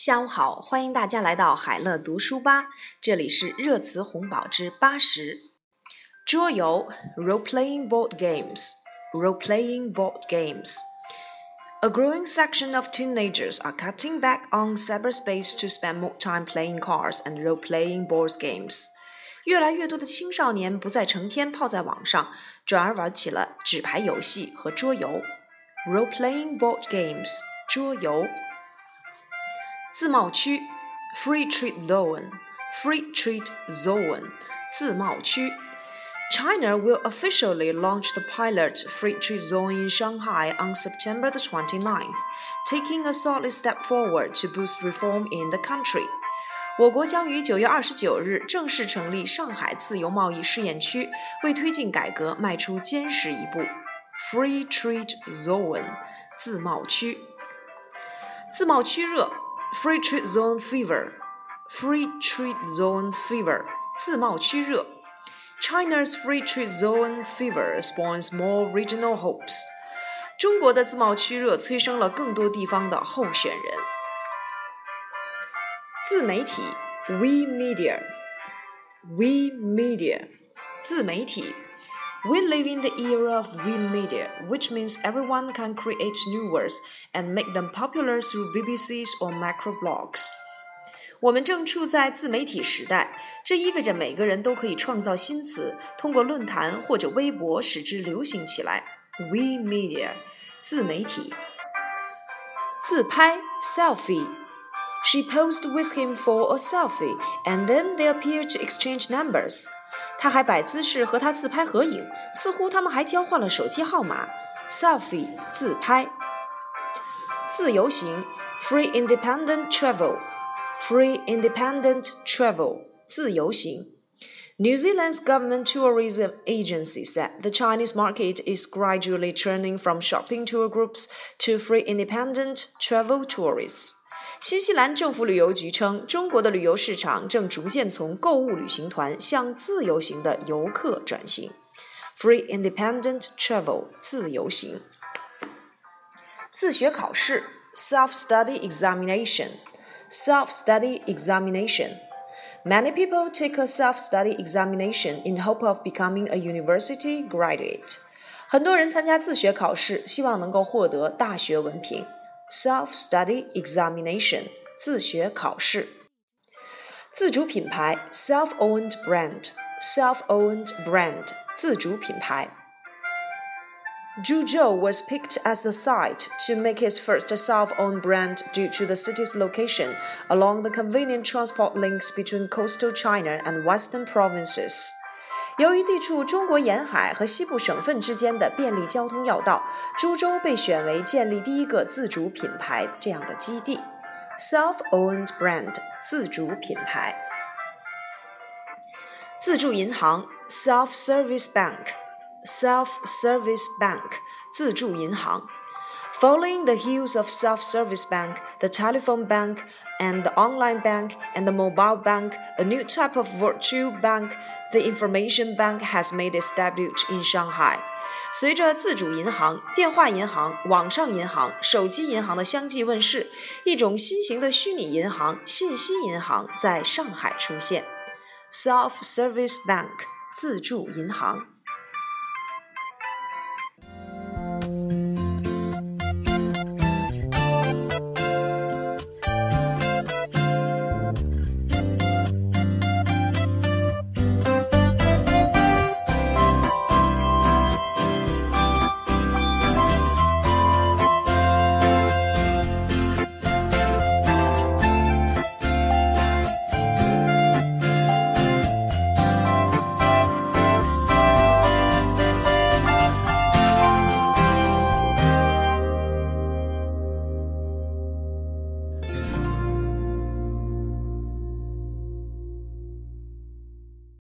下午好，欢迎大家来到海乐读书吧，这里是热词红宝之八十。桌游 （role-playing board games）。Role-playing board games. A growing section of teenagers are cutting back on cyberspace to spend more time playing cards and role-playing board games. 越来越多的青少年不再成天泡在网上，转而玩起了纸牌游戏和桌游。Role-playing board games，桌游。 自贸区，free trade zone，free trade zone，自贸区。China will officially launch the pilot free trade zone in Shanghai on September the 29th, taking a solid step forward to boost reform in the country. 我国将于九月二十九日正式成立上海自由贸易试验区，为推进改革迈出坚实一步。Free Trade Zone 自贸区，自贸区热 ，Free Trade Zone Fever，Free Trade Zone Fever 自贸区热。China's free trade zone fever spawns more regional hopes。中国的自贸区热催生了更多地方的候选人。自媒体 We Media，We Media，自媒体。 we live in the era of we media, which means everyone can create new words and make them popular through BBS or microblogs. 我们正处在自媒体时代，这意味着每个人都可以创造新词，通过论坛或者微博使之流行起来。We media，自媒体。自拍 （selfie）。She posed with him for a selfie, and then they appeared to exchange numbers. 他还摆姿势和他自拍合影，似乎他们还交换了手机号码。selfie 自拍。自由行 free independent travel，free independent travel 自由行。New Zealand's government tourism agency said the Chinese market is gradually turning from shopping tour groups to free independent travel tourists. 新西兰政府旅游局称，中国的旅游市场正逐渐从购物旅行团向自由行的游客转型。Free independent travel，自由行。自学考试，self-study examination，self-study examination。Many people take a self-study examination in hope of becoming a university graduate。很多人参加自学考试，希望能够获得大学文凭。 self-study examination 自学考试。自主品牌 self-owned brand self-owned brand 自主品牌。Zhuzhou was picked as the site to make its first self-owned brand due to the city's location along the convenient transport links between coastal China and western provinces. 由于地处中国沿海和西部省份之间的便利交通要道，株洲被选为建立第一个自主品牌这样的基地。Self-owned brand，自主品牌。自助银行，self-service bank，self-service bank，自助银行。Following the heels of self-service bank, the telephone bank, and the online bank and the mobile bank, a new type of virtual bank, the information bank has made its debut in Shanghai. 随着自主银行、电话银行、网上银行、手机银行的相继问世，一种新型的虚拟银行——信息银行在上海出现。Self-service bank，自助银行。 ）。